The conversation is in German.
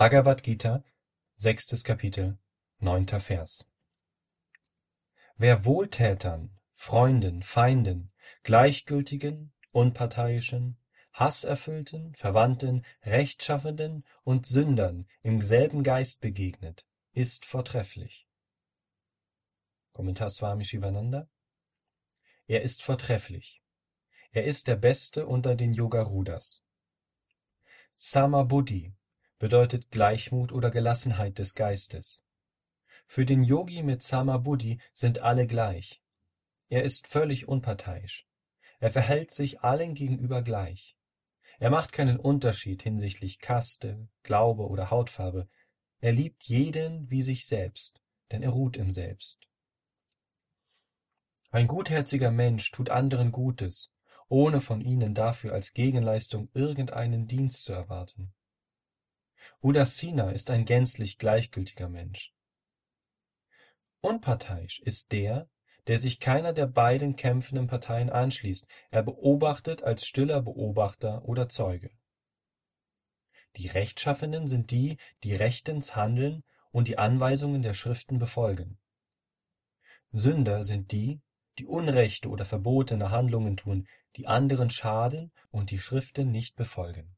Bhagavad Gita, sechstes Kapitel, neunter Vers. Wer Wohltätern, Freunden, Feinden, Gleichgültigen, Unparteiischen, Hasserfüllten, Verwandten, Rechtschaffenden und Sündern im selben Geist begegnet, ist vortrefflich. Kommentar Swami Shivananda Er ist vortrefflich. Er ist der Beste unter den Yogarudas. Samabuddhi bedeutet Gleichmut oder Gelassenheit des Geistes. Für den Yogi mit Samabuddhi sind alle gleich. Er ist völlig unparteiisch. Er verhält sich allen gegenüber gleich. Er macht keinen Unterschied hinsichtlich Kaste, Glaube oder Hautfarbe. Er liebt jeden wie sich selbst, denn er ruht im Selbst. Ein gutherziger Mensch tut anderen Gutes, ohne von ihnen dafür als Gegenleistung irgendeinen Dienst zu erwarten. Udassina ist ein gänzlich gleichgültiger Mensch. Unparteiisch ist der, der sich keiner der beiden kämpfenden Parteien anschließt, er beobachtet als stiller Beobachter oder Zeuge. Die Rechtschaffenen sind die, die rechtens handeln und die Anweisungen der Schriften befolgen. Sünder sind die, die unrechte oder verbotene Handlungen tun, die anderen schaden und die Schriften nicht befolgen